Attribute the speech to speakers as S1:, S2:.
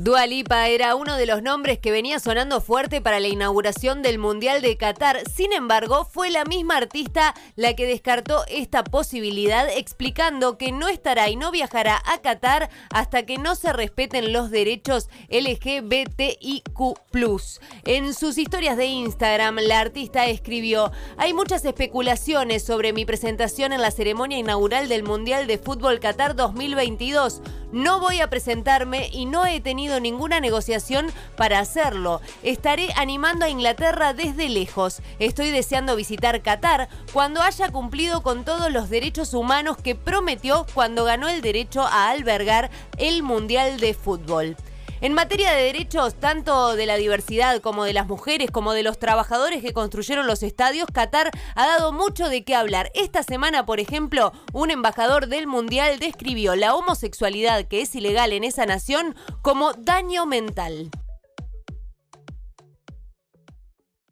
S1: Dua Lipa era uno de los nombres que venía sonando fuerte para la inauguración del Mundial de Qatar. Sin embargo, fue la misma artista la que descartó esta posibilidad, explicando que no estará y no viajará a Qatar hasta que no se respeten los derechos LGBTIQ. En sus historias de Instagram, la artista escribió: Hay muchas especulaciones sobre mi presentación en la ceremonia inaugural del Mundial de Fútbol Qatar 2022. No voy a presentarme y no he tenido ninguna negociación para hacerlo. Estaré animando a Inglaterra desde lejos. Estoy deseando visitar Qatar cuando haya cumplido con todos los derechos humanos que prometió cuando ganó el derecho a albergar el Mundial de Fútbol. En materia de derechos, tanto de la diversidad como de las mujeres, como de los trabajadores que construyeron los estadios, Qatar ha dado mucho de qué hablar. Esta semana, por ejemplo, un embajador del Mundial describió la homosexualidad que es ilegal en esa nación como daño mental.